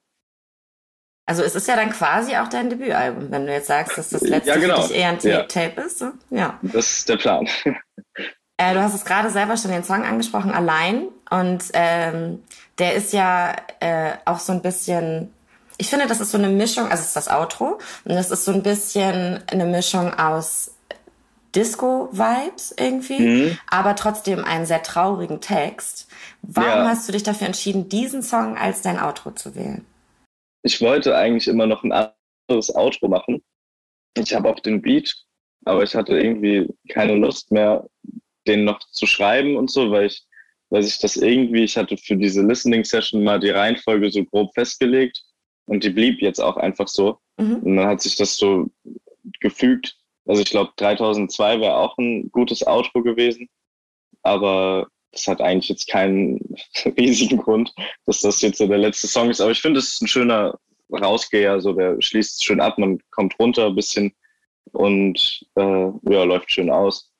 Also es ist ja dann quasi auch dein Debütalbum, wenn du jetzt sagst, dass das letzte ja, genau. für dich eher ein ja. Tape ist. So? Ja. Das ist der Plan. äh, du hast es gerade selber schon den Song angesprochen, Allein. Und ähm, der ist ja äh, auch so ein bisschen, ich finde, das ist so eine Mischung, also es ist das Outro, und das ist so ein bisschen eine Mischung aus Disco-Vibes irgendwie, mhm. aber trotzdem einen sehr traurigen Text. Warum ja. hast du dich dafür entschieden, diesen Song als dein Outro zu wählen? Ich wollte eigentlich immer noch ein anderes Outro machen. Ich habe auch den Beat, aber ich hatte irgendwie keine Lust mehr, den noch zu schreiben und so, weil ich, weil sich das irgendwie, ich hatte für diese Listening Session mal die Reihenfolge so grob festgelegt und die blieb jetzt auch einfach so. Mhm. Und dann hat sich das so gefügt. Also ich glaube, 3002 wäre auch ein gutes Outro gewesen, aber das hat eigentlich jetzt keinen riesigen Grund, dass das jetzt so der letzte Song ist. Aber ich finde, es ist ein schöner Rausgeher, so der schließt schön ab, man kommt runter ein bisschen und äh, ja, läuft schön aus.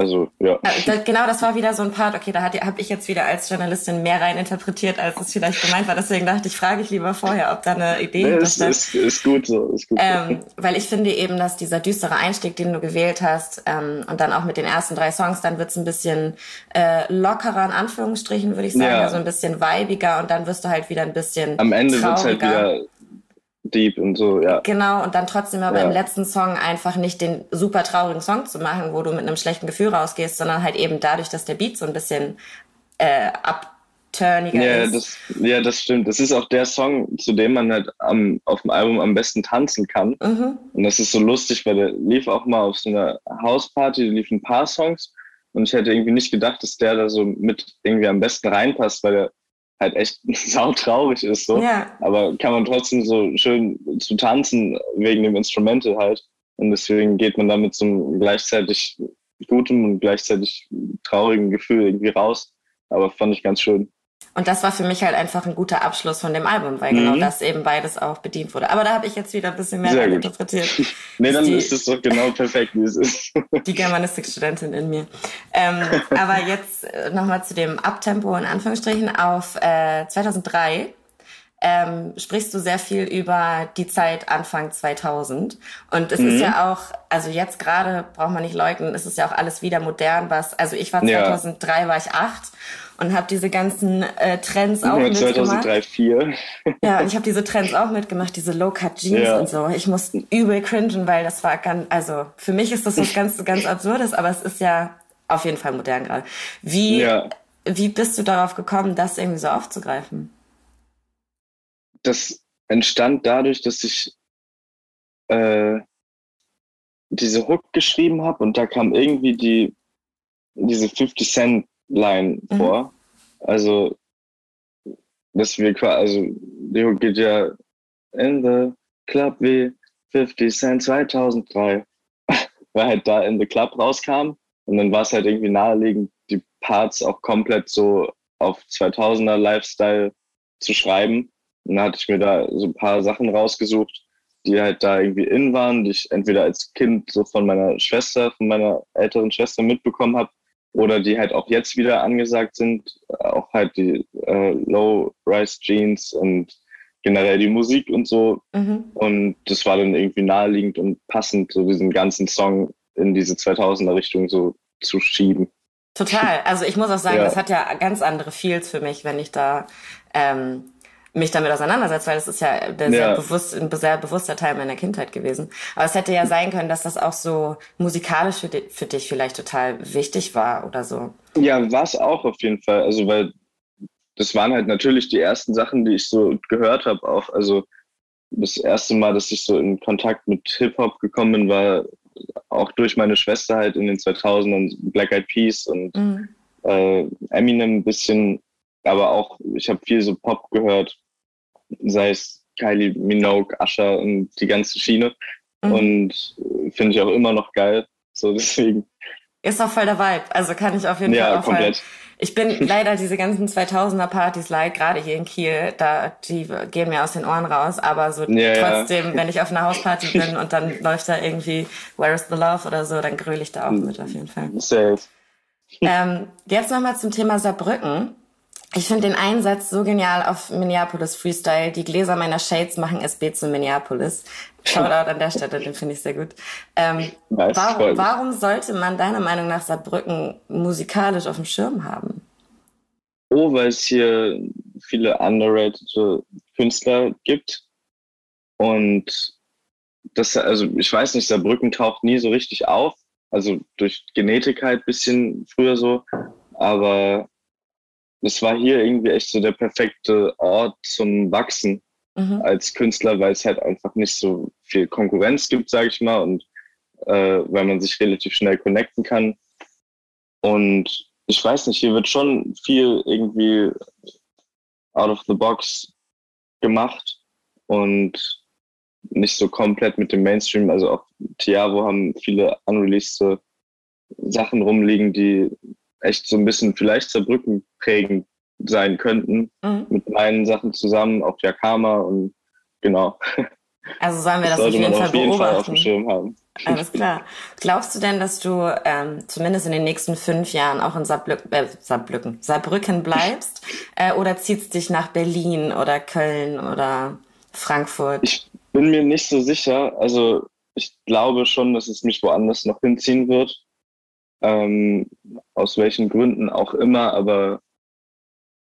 Also, ja. ja genau, das war wieder so ein Part, okay, da habe ich jetzt wieder als Journalistin mehr rein interpretiert, als es vielleicht gemeint war. Deswegen dachte ich, frage ich lieber vorher, ob da eine Idee nee, ist, ist, ist gut so. Ist gut ähm, weil ich finde eben, dass dieser düstere Einstieg, den du gewählt hast, ähm, und dann auch mit den ersten drei Songs, dann wird's ein bisschen äh, lockerer, in Anführungsstrichen, würde ich sagen, ja. also ein bisschen weibiger und dann wirst du halt wieder ein bisschen Am Ende trauriger. wird's halt wieder deep und so, ja. Genau, und dann trotzdem aber ja. im letzten Song einfach nicht den super traurigen Song zu machen, wo du mit einem schlechten Gefühl rausgehst, sondern halt eben dadurch, dass der Beat so ein bisschen äh, upturniger ja, ist. Das, ja, das stimmt. Das ist auch der Song, zu dem man halt am, auf dem Album am besten tanzen kann. Mhm. Und das ist so lustig, weil der lief auch mal auf so einer Hausparty, da liefen ein paar Songs. Und ich hätte irgendwie nicht gedacht, dass der da so mit irgendwie am besten reinpasst, weil der halt echt sautraurig ist so. Ja. Aber kann man trotzdem so schön zu tanzen wegen dem Instrumental halt. Und deswegen geht man da mit so einem gleichzeitig gutem und gleichzeitig traurigen Gefühl irgendwie raus. Aber fand ich ganz schön. Und das war für mich halt einfach ein guter Abschluss von dem Album, weil genau mhm. genau das eben beides auch bedient wurde. Aber da habe ich jetzt wieder ein bisschen mehr interpretiert. nee, dann die, ist es doch genau perfekt, wie es ist. die Germanistikstudentin in mir. Ähm, aber jetzt äh, nochmal zu dem Abtempo in Anführungsstrichen auf äh, 2003 ähm, sprichst du sehr viel über die Zeit Anfang 2000. Und es mhm. ist ja auch, also jetzt gerade braucht man nicht leugnen, es ist ja auch alles wieder modern, was, also ich war 2003, ja. war ich acht und habe diese ganzen äh, Trends auch ja, mitgemacht. 2003, 2004. ja, und ich habe diese Trends auch mitgemacht, diese Low-Cut-Jeans ja. und so. Ich musste übel cringen, weil das war ganz, also für mich ist das was ganz, ganz Absurdes, aber es ist ja auf jeden Fall modern gerade. Wie, ja. wie bist du darauf gekommen, das irgendwie so aufzugreifen? Das entstand dadurch, dass ich äh, diese Hook geschrieben habe und da kam irgendwie die diese 50 Cent Line mhm. vor. Also dass wir quasi, also die Hook geht ja in the club wie 50 Cent 2003, weil halt da in the club rauskam und dann war es halt irgendwie naheliegend, die Parts auch komplett so auf 2000er Lifestyle zu schreiben dann hatte ich mir da so ein paar Sachen rausgesucht, die halt da irgendwie in waren, die ich entweder als Kind so von meiner Schwester, von meiner älteren Schwester mitbekommen habe, oder die halt auch jetzt wieder angesagt sind, auch halt die äh, Low-Rise-Jeans und generell die Musik und so. Mhm. Und das war dann irgendwie naheliegend und passend, so diesen ganzen Song in diese 2000er Richtung so zu schieben. Total. Also ich muss auch sagen, ja. das hat ja ganz andere Feels für mich, wenn ich da ähm, mich damit auseinandersetzt, weil das ist ja, der ja. Sehr bewusst, ein sehr bewusster Teil meiner Kindheit gewesen. Aber es hätte ja sein können, dass das auch so musikalisch für, di für dich vielleicht total wichtig war oder so. Ja, war es auch auf jeden Fall. Also, weil das waren halt natürlich die ersten Sachen, die ich so gehört habe auch. Also das erste Mal, dass ich so in Kontakt mit Hip-Hop gekommen bin, war auch durch meine Schwester halt in den 2000ern Black Eyed Peas und mhm. äh, Eminem ein bisschen aber auch, ich habe viel so Pop gehört, sei es Kylie Minogue, Usher und die ganze Schiene. Mhm. Und finde ich auch immer noch geil. So deswegen. Ist auch voll der Vibe. Also kann ich auf jeden ja, Fall auch komplett. Voll. Ich bin leider diese ganzen 2000er Partys leid, gerade hier in Kiel, da die gehen mir aus den Ohren raus, aber so ja, trotzdem, ja. wenn ich auf einer Hausparty bin und dann läuft da irgendwie Where is the Love oder so, dann gröle ich da auch mit auf jeden Fall. Safe. Ähm, jetzt nochmal zum Thema Saarbrücken. Ich finde den Einsatz so genial auf Minneapolis Freestyle. Die Gläser meiner Shades machen SB zu Minneapolis. Shoutout an der Stelle, den finde ich sehr gut. Ähm, nice, warum, warum sollte man deiner Meinung nach Saarbrücken musikalisch auf dem Schirm haben? Oh, weil es hier viele underrated Künstler gibt. Und das, also ich weiß nicht, Saarbrücken taucht nie so richtig auf. Also durch Genetik halt bisschen früher so. Aber es war hier irgendwie echt so der perfekte Ort zum Wachsen mhm. als Künstler, weil es halt einfach nicht so viel Konkurrenz gibt, sage ich mal, und äh, weil man sich relativ schnell connecten kann. Und ich weiß nicht, hier wird schon viel irgendwie out of the box gemacht und nicht so komplett mit dem Mainstream. Also auch Tiavo haben viele unreleased Sachen rumliegen, die echt so ein bisschen vielleicht Saarbrücken prägend sein könnten. Mhm. Mit meinen Sachen zusammen, auch Yakama und genau. Also sollen wir das, das auf jeden Fall auf jeden beobachten. Fall auf dem Schirm haben. Alles klar. Glaubst du denn, dass du ähm, zumindest in den nächsten fünf Jahren auch in Saarbrück, äh, Saarbrücken, Saarbrücken bleibst? äh, oder ziehst dich nach Berlin oder Köln oder Frankfurt? Ich bin mir nicht so sicher. Also ich glaube schon, dass es mich woanders noch hinziehen wird ähm, aus welchen Gründen auch immer, aber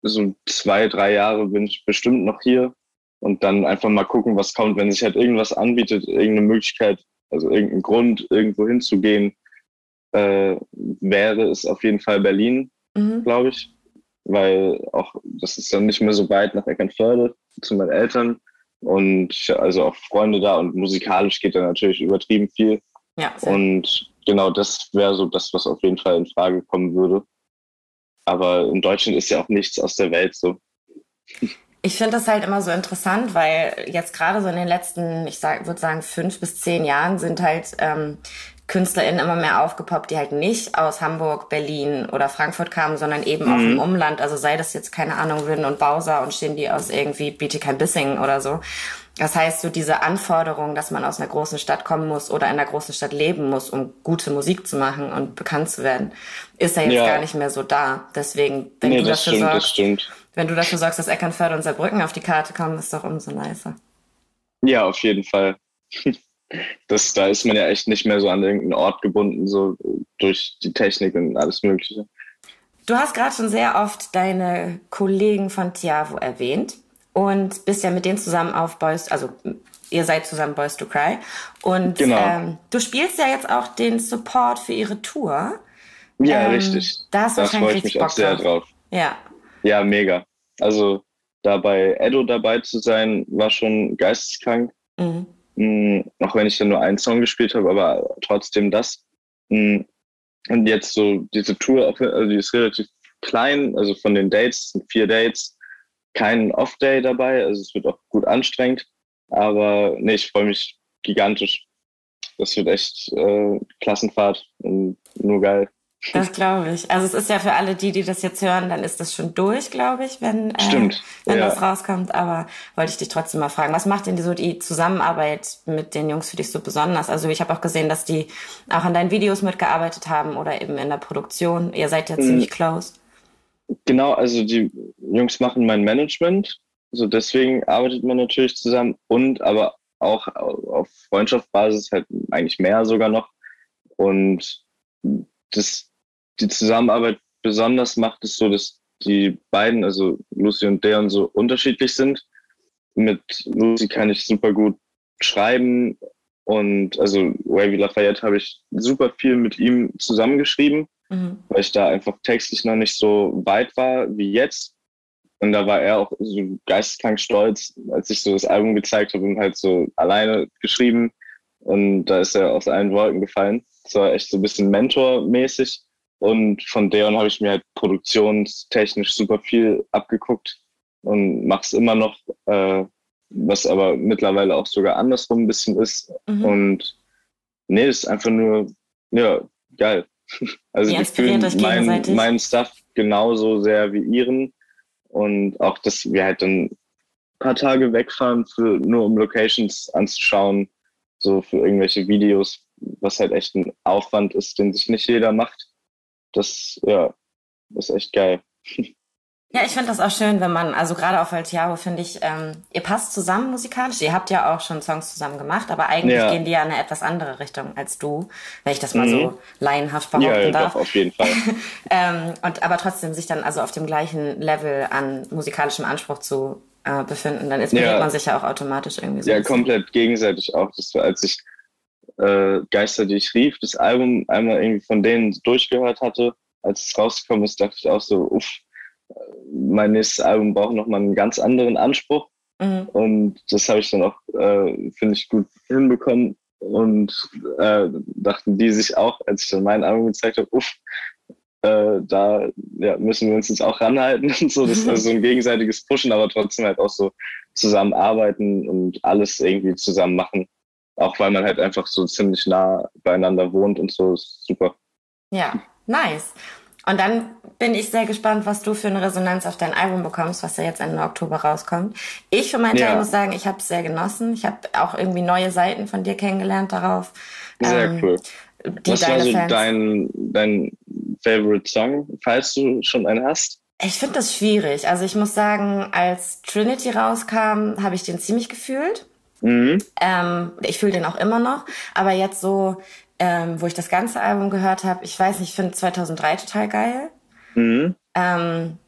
so zwei, drei Jahre bin ich bestimmt noch hier. Und dann einfach mal gucken, was kommt, wenn sich halt irgendwas anbietet, irgendeine Möglichkeit, also irgendein Grund, irgendwo hinzugehen, äh, wäre es auf jeden Fall Berlin, mhm. glaube ich, weil auch das ist dann nicht mehr so weit nach Eckernförde zu meinen Eltern. Und ich, also auch Freunde da und musikalisch geht da natürlich übertrieben viel. Ja, und genau das wäre so das, was auf jeden Fall in Frage kommen würde. Aber in Deutschland ist ja auch nichts aus der Welt so. Ich finde das halt immer so interessant, weil jetzt gerade so in den letzten, ich sag, würde sagen, fünf bis zehn Jahren sind halt ähm, KünstlerInnen immer mehr aufgepoppt, die halt nicht aus Hamburg, Berlin oder Frankfurt kamen, sondern eben mhm. auch im Umland. Also sei das jetzt, keine Ahnung, Rin und Bowser und stehen die aus irgendwie Bietigheim-Bissingen oder so. Das heißt, so diese Anforderung, dass man aus einer großen Stadt kommen muss oder in einer großen Stadt leben muss, um gute Musik zu machen und bekannt zu werden, ist ja jetzt ja. gar nicht mehr so da. Deswegen, wenn nee, du dafür stimmt, sorgst, wenn du dafür sorgst, dass Eckernförde und Saarbrücken auf die Karte kommen, ist doch umso nicer. Ja, auf jeden Fall. Das, da ist man ja echt nicht mehr so an irgendeinen Ort gebunden, so durch die Technik und alles Mögliche. Du hast gerade schon sehr oft deine Kollegen von Tiavo erwähnt und bist ja mit denen zusammen auf Boys, also ihr seid zusammen Boys to Cry. Und genau. ähm, du spielst ja jetzt auch den Support für ihre Tour. Ja, ähm, richtig. Da, freue ich mich Bock auch sehr drauf. drauf. Ja. Ja, mega. Also da bei Edo dabei zu sein, war schon geisteskrank. Mhm. Mhm, auch wenn ich dann nur einen Song gespielt habe, aber trotzdem das. Mhm. Und jetzt so diese Tour, also die ist relativ klein, also von den Dates, sind vier Dates, kein Off-Day dabei, also es wird auch gut anstrengend. Aber nee, ich freue mich gigantisch. Das wird echt äh, Klassenfahrt und nur geil. Das glaube ich. Also es ist ja für alle die, die das jetzt hören, dann ist das schon durch, glaube ich, wenn, äh, wenn ja. das rauskommt. Aber wollte ich dich trotzdem mal fragen, was macht denn die, so die Zusammenarbeit mit den Jungs für dich so besonders? Also ich habe auch gesehen, dass die auch an deinen Videos mitgearbeitet haben oder eben in der Produktion. Ihr seid ja mhm. ziemlich close. Genau, also die Jungs machen mein Management. Also deswegen arbeitet man natürlich zusammen und aber auch auf Freundschaftsbasis halt eigentlich mehr sogar noch. Und das, die Zusammenarbeit besonders macht es so, dass die beiden, also Lucy und Deon, so unterschiedlich sind. Mit Lucy kann ich super gut schreiben und also Wavy Lafayette habe ich super viel mit ihm zusammengeschrieben mhm. weil ich da einfach textlich noch nicht so weit war wie jetzt. Und da war er auch so geisteskrank stolz, als ich so das Album gezeigt habe und halt so alleine geschrieben. Und da ist er aus allen Wolken gefallen. Das war echt so ein bisschen mentormäßig. Und von Deon habe ich mir halt produktionstechnisch super viel abgeguckt und mache es immer noch, äh, was aber mittlerweile auch sogar andersrum ein bisschen ist. Mhm. Und nee, ist einfach nur, ja, geil. Also die fühlen mein, mein Stuff genauso sehr wie ihren. Und auch, dass wir halt dann ein paar Tage wegfahren, für, nur um Locations anzuschauen, so für irgendwelche Videos, was halt echt ein Aufwand ist, den sich nicht jeder macht. Das, ja, ist echt geil. Ja, ich finde das auch schön, wenn man, also gerade auf Altiaro finde ich, ähm, ihr passt zusammen musikalisch. Ihr habt ja auch schon Songs zusammen gemacht, aber eigentlich ja. gehen die ja in eine etwas andere Richtung als du, wenn ich das mal mhm. so laienhaft behaupten ja, ja, darf. Doch, auf jeden Fall. ähm, und aber trotzdem sich dann also auf dem gleichen Level an musikalischem Anspruch zu äh, befinden, dann inspiriert ja. man sich ja auch automatisch irgendwie so. Ja, komplett gegenseitig auch. Das war, als ich äh, Geister, die ich rief, das Album einmal irgendwie von denen durchgehört hatte, als es rausgekommen ist, dachte ich auch so, uff, mein nächstes Album braucht nochmal einen ganz anderen Anspruch. Mhm. Und das habe ich dann auch, äh, finde ich, gut hinbekommen. Und äh, dachten die sich auch, als ich dann mein Album gezeigt habe, uff, äh, da ja, müssen wir uns jetzt auch ranhalten und so. Das ist also so ein gegenseitiges Pushen, aber trotzdem halt auch so zusammenarbeiten und alles irgendwie zusammen machen. Auch weil man halt einfach so ziemlich nah beieinander wohnt und so, ist super. Ja, nice. Und dann bin ich sehr gespannt, was du für eine Resonanz auf dein Album bekommst, was ja jetzt Ende Oktober rauskommt. Ich für meinen ja. Teil muss sagen, ich habe es sehr genossen. Ich habe auch irgendwie neue Seiten von dir kennengelernt darauf. Sehr ähm, cool. was war so dein, dein Favorite Song, falls du schon einen hast? Ich finde das schwierig. Also ich muss sagen, als Trinity rauskam, habe ich den ziemlich gefühlt. Mhm. Ähm, ich fühle den auch immer noch. Aber jetzt so ähm, wo ich das ganze Album gehört habe. Ich weiß nicht, ich finde 2003 total geil. Mhm. Ähm,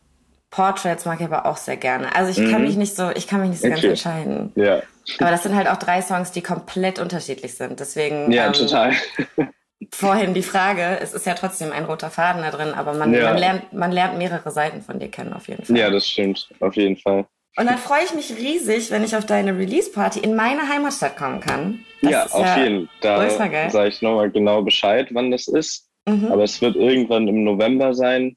Portraits mag ich aber auch sehr gerne. Also ich mhm. kann mich nicht so, ich kann mich nicht so okay. ganz entscheiden. Ja. Aber das sind halt auch drei Songs, die komplett unterschiedlich sind. Deswegen. Ja, ähm, total. vorhin die Frage, es ist ja trotzdem ein roter Faden da drin, aber man, ja. man, lernt, man lernt mehrere Seiten von dir kennen, auf jeden Fall. Ja, das stimmt, auf jeden Fall. Und dann freue ich mich riesig, wenn ich auf deine Release-Party in meine Heimatstadt kommen kann. Das ja, auf ja jeden Fall. Da sage ich nochmal genau Bescheid, wann das ist. Mhm. Aber es wird irgendwann im November sein.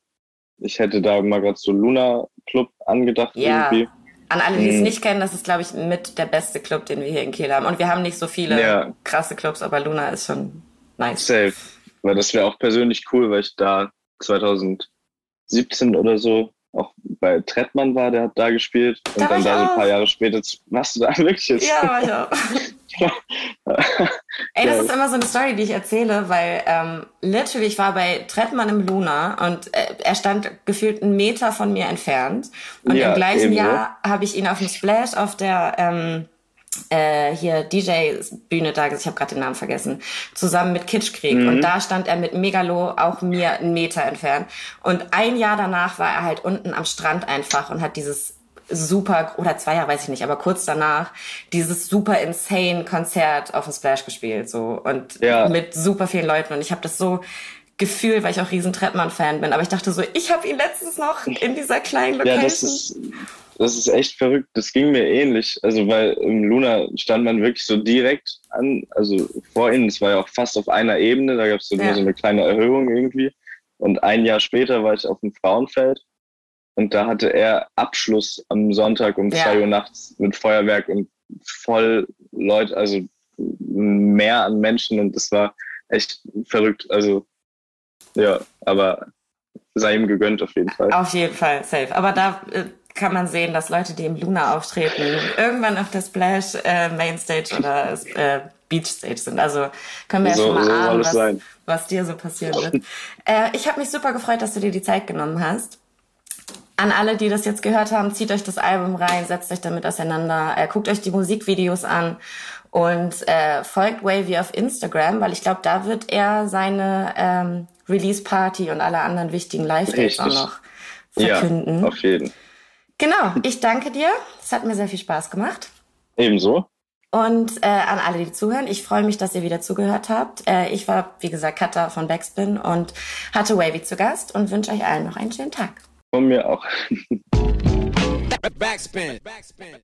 Ich hätte da mal gerade so Luna Club angedacht ja. irgendwie. An alle, die es mhm. nicht kennen, das ist, glaube ich, mit der beste Club, den wir hier in Kiel haben. Und wir haben nicht so viele ja. krasse Clubs, aber Luna ist schon nice. Safe. Weil das wäre auch persönlich cool, weil ich da 2017 oder so auch bei Trettmann war, der hat da gespielt. Und da dann da so ein paar Jahre später, machst du da wirklich jetzt? Ja, war ich auch. Ey, das ist immer so eine Story, die ich erzähle, weil ähm, literally ich war bei Trettmann im Luna und äh, er stand gefühlt einen Meter von mir entfernt. Und ja, im gleichen Jahr habe ich ihn auf dem Splash auf der ähm, äh, hier DJ-Bühne da, ich habe gerade den Namen vergessen, zusammen mit Kitschkrieg. Mhm. Und da stand er mit Megalo auch mir einen Meter entfernt. Und ein Jahr danach war er halt unten am Strand einfach und hat dieses super, oder zwei Jahre weiß ich nicht, aber kurz danach, dieses super insane Konzert auf dem Splash gespielt. so Und ja. mit super vielen Leuten. Und ich habe das so gefühlt, weil ich auch riesen Trettmann-Fan bin. Aber ich dachte so, ich habe ihn letztens noch in dieser kleinen Location. Ja, das ist, echt verrückt. Das ging mir ähnlich. Also, weil im Luna stand man wirklich so direkt an, also vor ihnen, es war ja auch fast auf einer Ebene, da gab es so, ja. so eine kleine Erhöhung irgendwie. Und ein Jahr später war ich auf dem Frauenfeld und da hatte er Abschluss am Sonntag um ja. zwei Uhr nachts mit Feuerwerk und voll Leute, also mehr an Menschen und das war echt verrückt. Also, ja, aber sei ihm gegönnt auf jeden Fall. Auf jeden Fall, safe. Aber da äh, kann man sehen, dass Leute, die im Luna auftreten, irgendwann auf der Splash äh, Mainstage oder äh, Beachstage sind. Also können wir so, ja schon mal so ahnen, was, was, dir so passieren wird. äh, ich habe mich super gefreut, dass du dir die Zeit genommen hast. An alle, die das jetzt gehört haben, zieht euch das Album rein, setzt euch damit auseinander, äh, guckt euch die Musikvideos an und äh, folgt Wavy auf Instagram, weil ich glaube, da wird er seine ähm, Release-Party und alle anderen wichtigen Live-Dates auch noch verkünden. Ja, auf jeden Fall. Genau, ich danke dir. Es hat mir sehr viel Spaß gemacht. Ebenso. Und äh, an alle, die zuhören, ich freue mich, dass ihr wieder zugehört habt. Äh, ich war, wie gesagt, Katha von Backspin und hatte Wavy zu Gast und wünsche euch allen noch einen schönen Tag. Von mir auch. Backspin. Backspin.